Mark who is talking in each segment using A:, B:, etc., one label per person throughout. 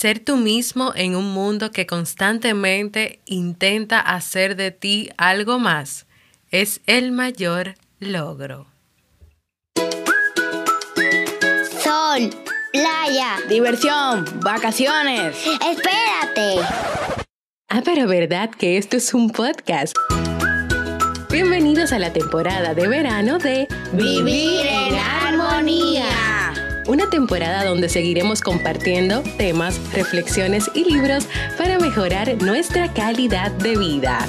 A: Ser tú mismo en un mundo que constantemente intenta hacer de ti algo más es el mayor logro.
B: Sol, playa,
C: diversión, vacaciones.
B: Espérate.
A: Ah, pero verdad que esto es un podcast. Bienvenidos a la temporada de verano de
B: Vivir en Armonía.
A: Una temporada donde seguiremos compartiendo temas, reflexiones y libros para mejorar nuestra calidad de vida.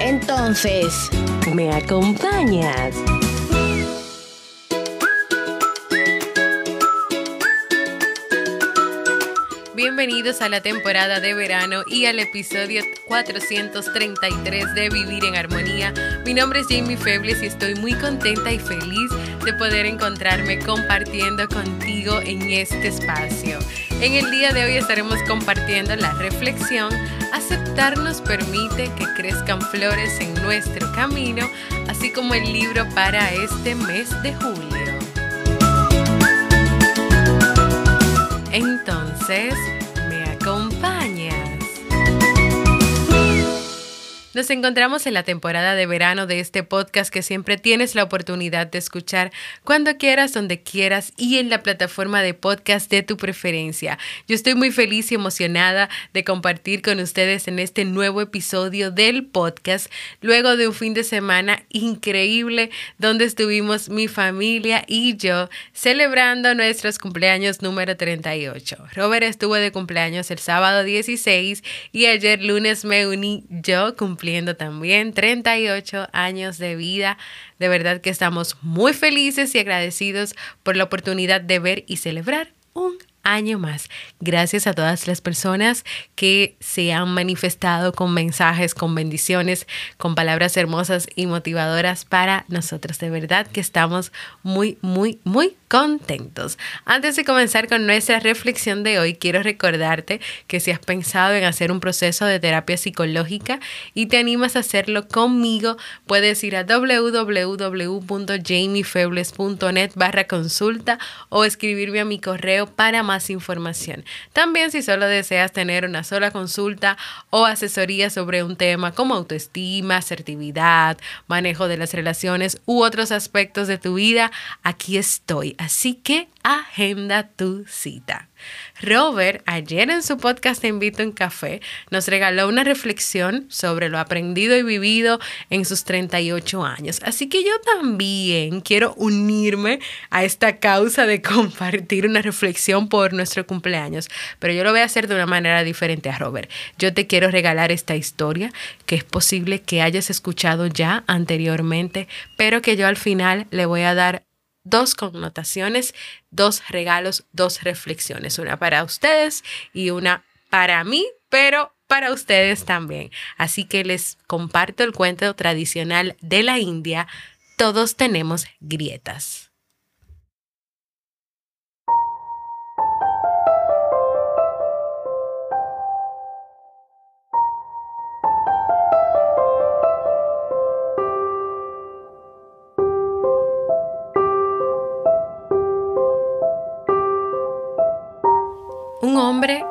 C: Entonces,
A: ¿me acompañas? Bienvenidos a la temporada de verano y al episodio 433 de Vivir en Armonía. Mi nombre es Jamie Febles y estoy muy contenta y feliz de poder encontrarme compartiendo contigo en este espacio. En el día de hoy estaremos compartiendo la reflexión Aceptar nos permite que crezcan flores en nuestro camino, así como el libro para este mes de julio. Entonces, Nos encontramos en la temporada de verano de este podcast que siempre tienes la oportunidad de escuchar cuando quieras, donde quieras y en la plataforma de podcast de tu preferencia. Yo estoy muy feliz y emocionada de compartir con ustedes en este nuevo episodio del podcast, luego de un fin de semana increíble donde estuvimos mi familia y yo celebrando nuestros cumpleaños número 38. Robert estuvo de cumpleaños el sábado 16 y ayer lunes me uní yo cumpliendo cumpliendo también 38 años de vida. De verdad que estamos muy felices y agradecidos por la oportunidad de ver y celebrar un año más. Gracias a todas las personas que se han manifestado con mensajes, con bendiciones, con palabras hermosas y motivadoras para nosotros. De verdad que estamos muy, muy, muy contentos. Antes de comenzar con nuestra reflexión de hoy, quiero recordarte que si has pensado en hacer un proceso de terapia psicológica y te animas a hacerlo conmigo, puedes ir a www.jamiefebles.net barra consulta o escribirme a mi correo para información. También si solo deseas tener una sola consulta o asesoría sobre un tema como autoestima, asertividad, manejo de las relaciones u otros aspectos de tu vida, aquí estoy Así que agenda tu cita. Robert, ayer en su podcast Te invito en café, nos regaló una reflexión sobre lo aprendido y vivido en sus 38 años. Así que yo también quiero unirme a esta causa de compartir una reflexión por nuestro cumpleaños, pero yo lo voy a hacer de una manera diferente a Robert. Yo te quiero regalar esta historia que es posible que hayas escuchado ya anteriormente, pero que yo al final le voy a dar dos connotaciones, dos regalos, dos reflexiones, una para ustedes y una para mí, pero para ustedes también. Así que les comparto el cuento tradicional de la India, todos tenemos grietas.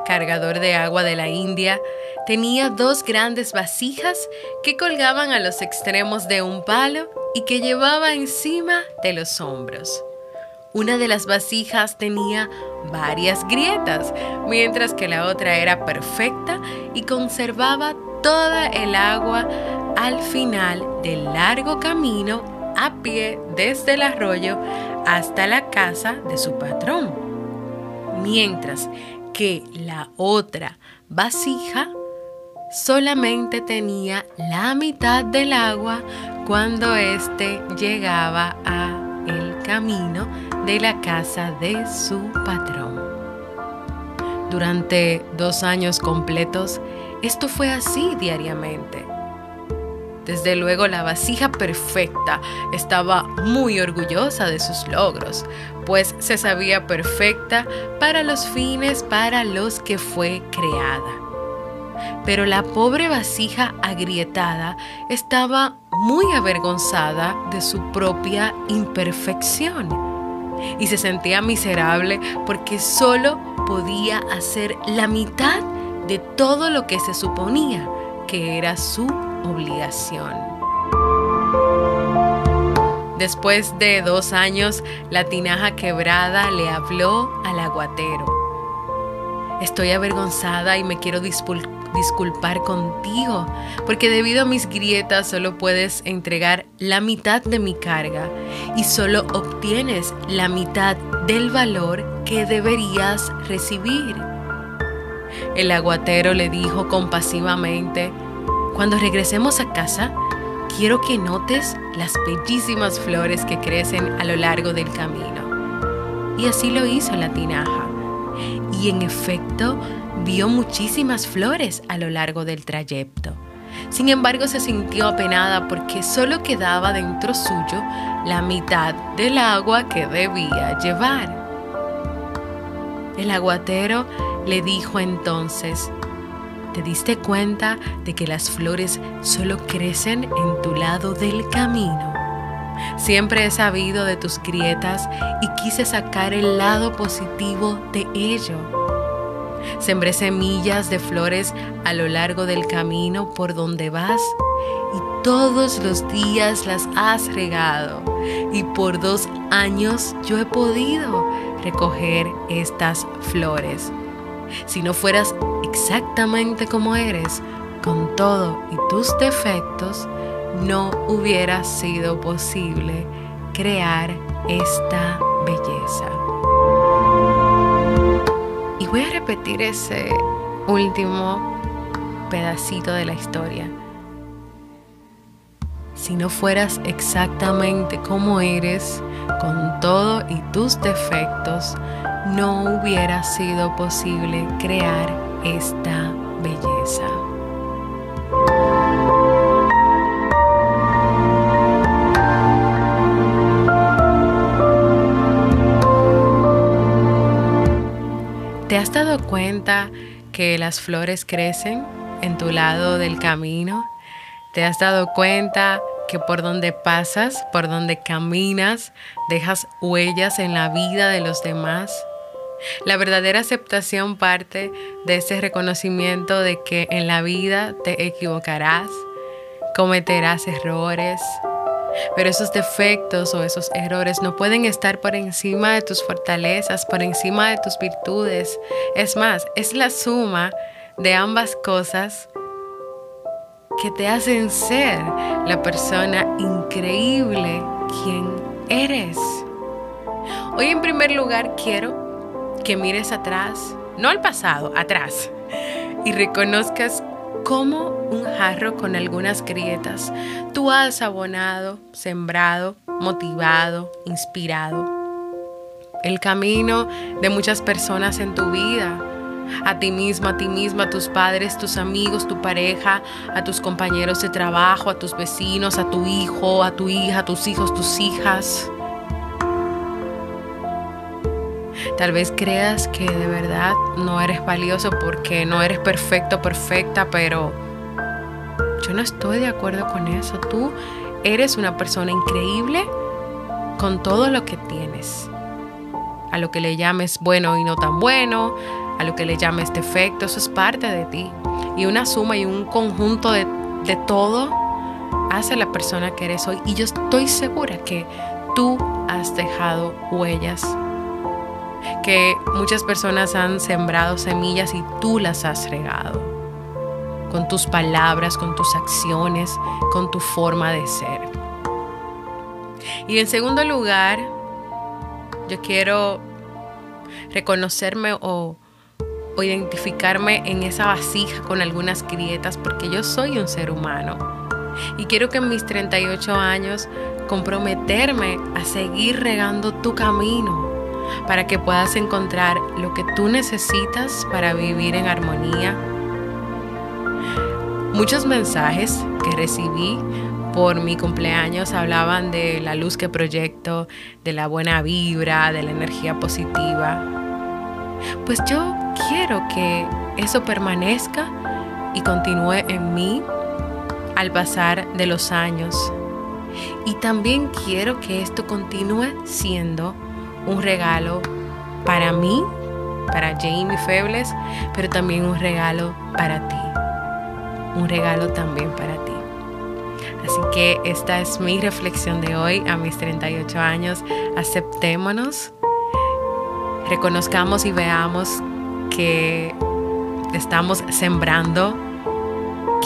A: Cargador de agua de la India, tenía dos grandes vasijas que colgaban a los extremos de un palo y que llevaba encima de los hombros. Una de las vasijas tenía varias grietas, mientras que la otra era perfecta y conservaba toda el agua al final del largo camino a pie desde el arroyo hasta la casa de su patrón. Mientras que la otra vasija solamente tenía la mitad del agua cuando éste llegaba a el camino de la casa de su patrón. Durante dos años completos, esto fue así diariamente. Desde luego la vasija perfecta estaba muy orgullosa de sus logros, pues se sabía perfecta para los fines para los que fue creada. Pero la pobre vasija agrietada estaba muy avergonzada de su propia imperfección y se sentía miserable porque solo podía hacer la mitad de todo lo que se suponía que era su obligación. Después de dos años, la tinaja quebrada le habló al aguatero. Estoy avergonzada y me quiero disculpar contigo, porque debido a mis grietas solo puedes entregar la mitad de mi carga y solo obtienes la mitad del valor que deberías recibir. El aguatero le dijo compasivamente, cuando regresemos a casa, quiero que notes las bellísimas flores que crecen a lo largo del camino. Y así lo hizo la tinaja. Y en efecto, vio muchísimas flores a lo largo del trayecto. Sin embargo, se sintió apenada porque solo quedaba dentro suyo la mitad del agua que debía llevar. El aguatero le dijo entonces, ¿Te diste cuenta de que las flores solo crecen en tu lado del camino? Siempre he sabido de tus grietas y quise sacar el lado positivo de ello. Sembré semillas de flores a lo largo del camino por donde vas y todos los días las has regado. Y por dos años yo he podido recoger estas flores. Si no fueras exactamente como eres, con todo y tus defectos, no hubiera sido posible crear esta belleza. Y voy a repetir ese último pedacito de la historia. Si no fueras exactamente como eres, con todo y tus defectos, no hubiera sido posible crear esta belleza. ¿Te has dado cuenta que las flores crecen en tu lado del camino? ¿Te has dado cuenta que por donde pasas, por donde caminas, dejas huellas en la vida de los demás? La verdadera aceptación parte de ese reconocimiento de que en la vida te equivocarás, cometerás errores, pero esos defectos o esos errores no pueden estar por encima de tus fortalezas, por encima de tus virtudes. Es más, es la suma de ambas cosas que te hacen ser la persona increíble quien eres. Hoy en primer lugar quiero que mires atrás, no al pasado, atrás, y reconozcas cómo un jarro con algunas grietas tú has abonado, sembrado, motivado, inspirado. El camino de muchas personas en tu vida, a ti misma, a ti misma, a tus padres, tus amigos, tu pareja, a tus compañeros de trabajo, a tus vecinos, a tu hijo, a tu hija, a tus hijos, tus hijas. Tal vez creas que de verdad no eres valioso porque no eres perfecto, perfecta, pero yo no estoy de acuerdo con eso. Tú eres una persona increíble con todo lo que tienes. A lo que le llames bueno y no tan bueno, a lo que le llames defecto, eso es parte de ti. Y una suma y un conjunto de, de todo hace la persona que eres hoy. Y yo estoy segura que tú has dejado huellas que muchas personas han sembrado semillas y tú las has regado. Con tus palabras, con tus acciones, con tu forma de ser. Y en segundo lugar, yo quiero reconocerme o, identificarme en esa vasija con algunas grietas porque yo soy un ser humano. Y quiero que en mis 38 años comprometerme a seguir regando tu camino, para que puedas encontrar lo que tú necesitas para vivir en armonía. Muchos mensajes que recibí por mi cumpleaños hablaban de la luz que proyecto, de la buena vibra, de la energía positiva. Pues yo quiero que eso permanezca y continúe en mí al pasar de los años. Y también quiero que esto continúe siendo un regalo para mí para Jamie Febles, pero también un regalo para ti. Un regalo también para ti. Así que esta es mi reflexión de hoy a mis 38 años. Aceptémonos, reconozcamos y veamos que estamos sembrando,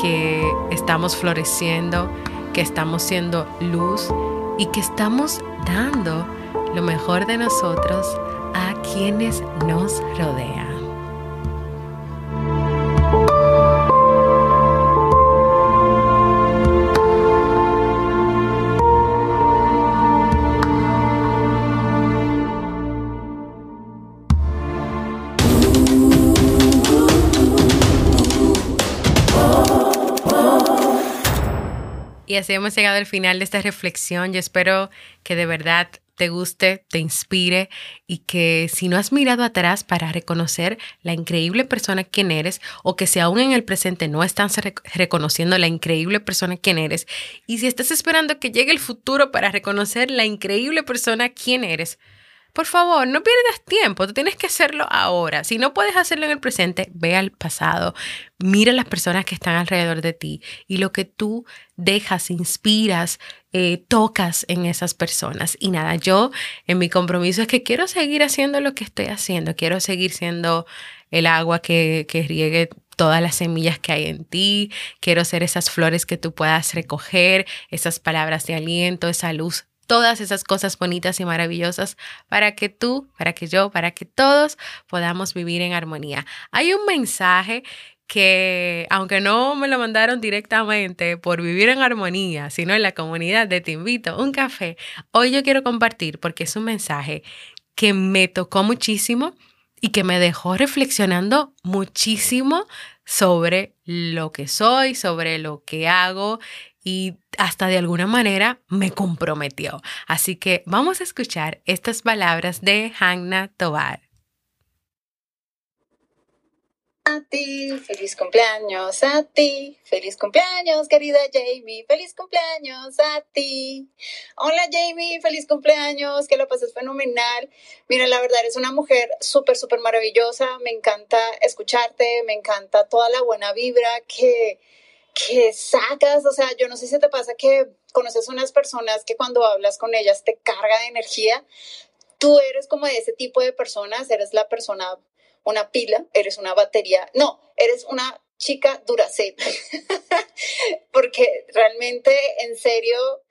A: que estamos floreciendo, que estamos siendo luz y que estamos dando lo mejor de nosotros a quienes nos rodean. Y así hemos llegado al final de esta reflexión. Yo espero que de verdad te guste, te inspire y que si no has mirado atrás para reconocer la increíble persona quien eres o que si aún en el presente no estás reconociendo la increíble persona quien eres y si estás esperando que llegue el futuro para reconocer la increíble persona quien eres, por favor, no pierdas tiempo, tú tienes que hacerlo ahora. Si no puedes hacerlo en el presente, ve al pasado, mira las personas que están alrededor de ti y lo que tú dejas, inspiras, eh, tocas en esas personas. Y nada, yo en mi compromiso es que quiero seguir haciendo lo que estoy haciendo, quiero seguir siendo el agua que, que riegue todas las semillas que hay en ti, quiero ser esas flores que tú puedas recoger, esas palabras de aliento, esa luz todas esas cosas bonitas y maravillosas para que tú, para que yo, para que todos podamos vivir en armonía. Hay un mensaje que, aunque no me lo mandaron directamente por vivir en armonía, sino en la comunidad de Te invito un café, hoy yo quiero compartir porque es un mensaje que me tocó muchísimo y que me dejó reflexionando muchísimo sobre lo que soy, sobre lo que hago y hasta de alguna manera me comprometió. Así que vamos a escuchar estas palabras de Hannah Tobar.
D: A ti, feliz cumpleaños a ti, feliz cumpleaños querida Jamie, feliz cumpleaños a ti. Hola Jamie, feliz cumpleaños, que lo pases fenomenal. Mira, la verdad eres una mujer súper, súper maravillosa, me encanta escucharte, me encanta toda la buena vibra que, que sacas, o sea, yo no sé si te pasa que conoces unas personas que cuando hablas con ellas te carga de energía. Tú eres como de ese tipo de personas, eres la persona, una pila, eres una batería, no, eres una chica duracel, porque realmente, en serio,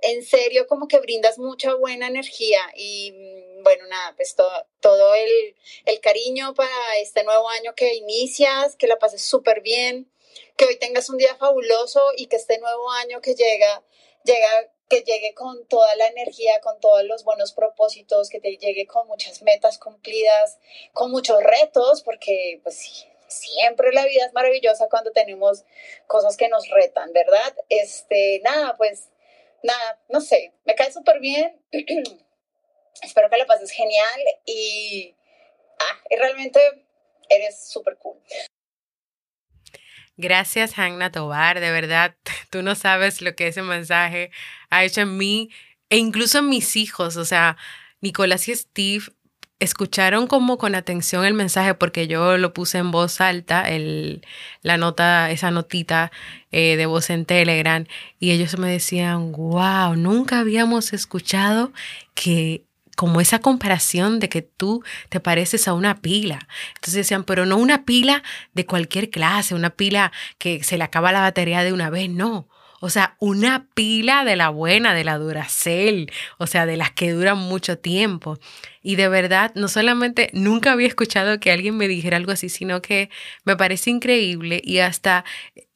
D: en serio, como que brindas mucha buena energía y mm, bueno, nada, pues todo, todo el, el cariño para este nuevo año que inicias, que la pases súper bien que hoy tengas un día fabuloso y que este nuevo año que llega, llega que llegue con toda la energía, con todos los buenos propósitos, que te llegue con muchas metas cumplidas, con muchos retos, porque pues siempre la vida es maravillosa cuando tenemos cosas que nos retan, ¿verdad? Este, nada, pues nada, no sé, me cae súper bien. Espero que la pases genial y, ah, y realmente eres súper cool.
A: Gracias, Hannah Tobar. De verdad, tú no sabes lo que ese mensaje ha hecho en mí e incluso en mis hijos. O sea, Nicolás y Steve escucharon como con atención el mensaje porque yo lo puse en voz alta, la nota, esa notita eh, de voz en Telegram, y ellos me decían, wow, nunca habíamos escuchado que como esa comparación de que tú te pareces a una pila. Entonces decían, pero no una pila de cualquier clase, una pila que se le acaba la batería de una vez, no. O sea, una pila de la buena, de la Duracell, o sea, de las que duran mucho tiempo. Y de verdad, no solamente nunca había escuchado que alguien me dijera algo así, sino que me parece increíble y hasta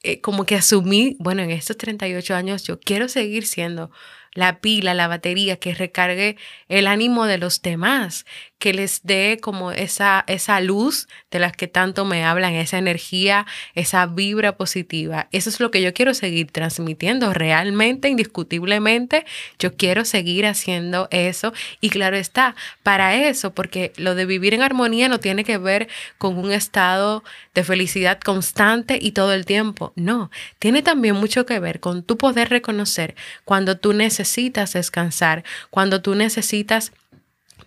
A: eh, como que asumí, bueno, en estos 38 años yo quiero seguir siendo la pila, la batería, que recargue el ánimo de los demás, que les dé como esa, esa luz de las que tanto me hablan, esa energía, esa vibra positiva. Eso es lo que yo quiero seguir transmitiendo realmente, indiscutiblemente. Yo quiero seguir haciendo eso. Y claro está, para eso, porque lo de vivir en armonía no tiene que ver con un estado de felicidad constante y todo el tiempo. No, tiene también mucho que ver con tu poder reconocer cuando tú necesitas descansar, cuando tú necesitas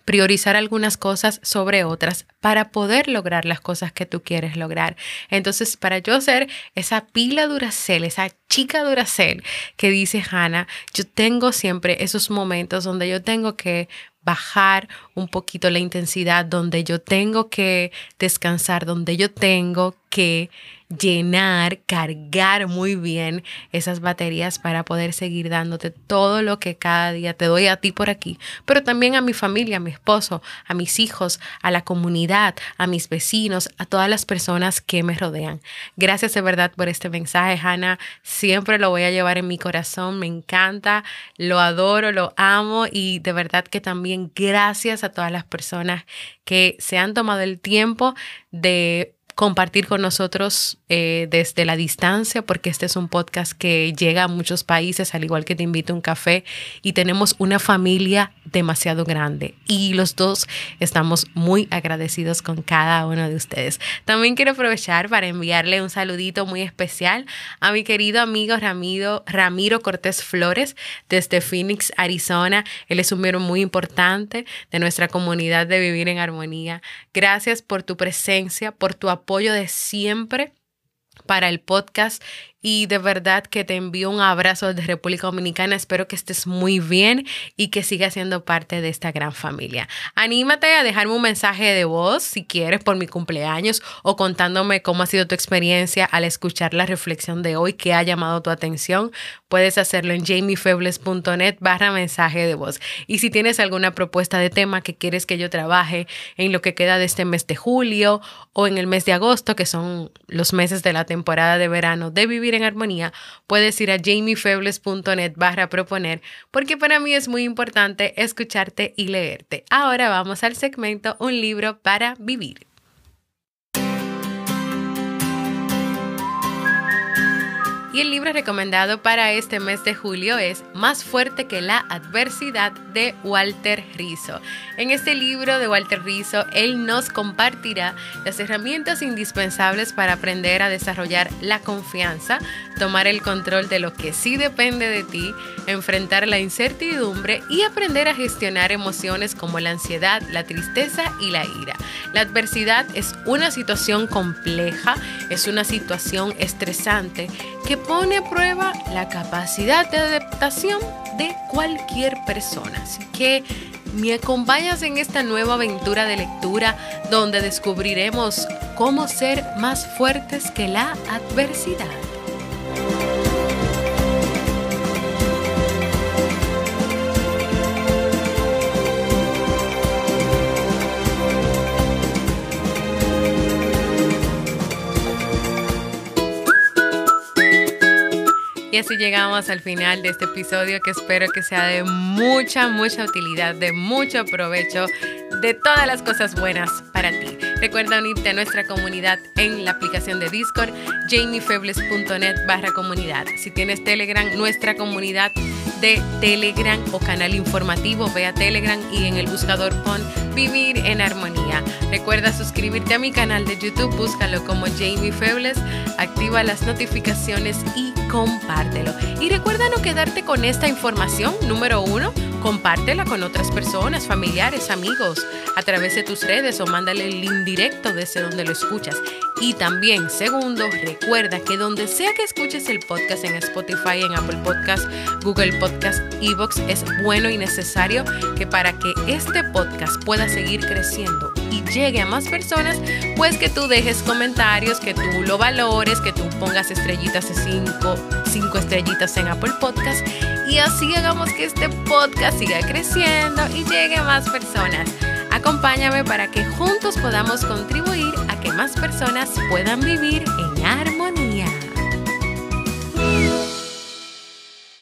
A: priorizar algunas cosas sobre otras para poder lograr las cosas que tú quieres lograr. Entonces, para yo ser esa pila Duracel, esa chica Duracel que dice Hannah, yo tengo siempre esos momentos donde yo tengo que bajar un poquito la intensidad, donde yo tengo que descansar, donde yo tengo que llenar, cargar muy bien esas baterías para poder seguir dándote todo lo que cada día te doy a ti por aquí, pero también a mi familia, a mi esposo, a mis hijos, a la comunidad, a mis vecinos, a todas las personas que me rodean. Gracias de verdad por este mensaje, Hannah. Siempre lo voy a llevar en mi corazón, me encanta, lo adoro, lo amo y de verdad que también gracias a todas las personas que se han tomado el tiempo de compartir con nosotros eh, desde la distancia, porque este es un podcast que llega a muchos países, al igual que te invito a un café, y tenemos una familia demasiado grande y los dos estamos muy agradecidos con cada uno de ustedes. También quiero aprovechar para enviarle un saludito muy especial a mi querido amigo Ramiro, Ramiro Cortés Flores desde Phoenix, Arizona. Él es un miembro muy importante de nuestra comunidad de Vivir en Armonía. Gracias por tu presencia, por tu apoyo apoyo de siempre para el podcast y de verdad que te envío un abrazo desde República Dominicana. Espero que estés muy bien y que sigas siendo parte de esta gran familia. Anímate a dejarme un mensaje de voz si quieres por mi cumpleaños o contándome cómo ha sido tu experiencia al escuchar la reflexión de hoy que ha llamado tu atención. Puedes hacerlo en jamiefebles.net barra mensaje de voz. Y si tienes alguna propuesta de tema que quieres que yo trabaje en lo que queda de este mes de julio o en el mes de agosto, que son los meses de la temporada de verano de Vivir en Armonía, puedes ir a jamiefebles.net barra proponer, porque para mí es muy importante escucharte y leerte. Ahora vamos al segmento Un libro para vivir. El libro recomendado para este mes de julio es Más fuerte que la adversidad de Walter Rizzo. En este libro de Walter Rizzo, él nos compartirá las herramientas indispensables para aprender a desarrollar la confianza, tomar el control de lo que sí depende de ti, enfrentar la incertidumbre y aprender a gestionar emociones como la ansiedad, la tristeza y la ira. La adversidad es una situación compleja, es una situación estresante que pone a prueba la capacidad de adaptación de cualquier persona. Así que me acompañas en esta nueva aventura de lectura donde descubriremos cómo ser más fuertes que la adversidad. Y así llegamos al final de este episodio que espero que sea de mucha, mucha utilidad, de mucho provecho, de todas las cosas buenas para ti. Recuerda unirte a nuestra comunidad en la aplicación de Discord, jamiefebles.net barra comunidad. Si tienes Telegram, nuestra comunidad de Telegram o canal informativo, ve a Telegram y en el buscador pon Vivir en Armonía. Recuerda suscribirte a mi canal de YouTube, búscalo como Jamie Febles, activa las notificaciones y compártelo. Y recuerda no quedarte con esta información, número uno, compártela con otras personas, familiares, amigos, a través de tus redes o mándale el link directo desde donde lo escuchas. Y también, segundo, recuerda que donde sea que escuches el podcast en Spotify, en Apple Podcast, Google Podcast, Evox, es bueno y necesario que para que este podcast pueda seguir creciendo y llegue a más personas, pues que tú dejes comentarios, que tú lo valores, que tú pongas estrellitas de cinco, cinco estrellitas en Apple Podcast y así hagamos que este podcast siga creciendo y llegue a más personas. Acompáñame para que juntos podamos contribuir a que más personas puedan vivir en armonía.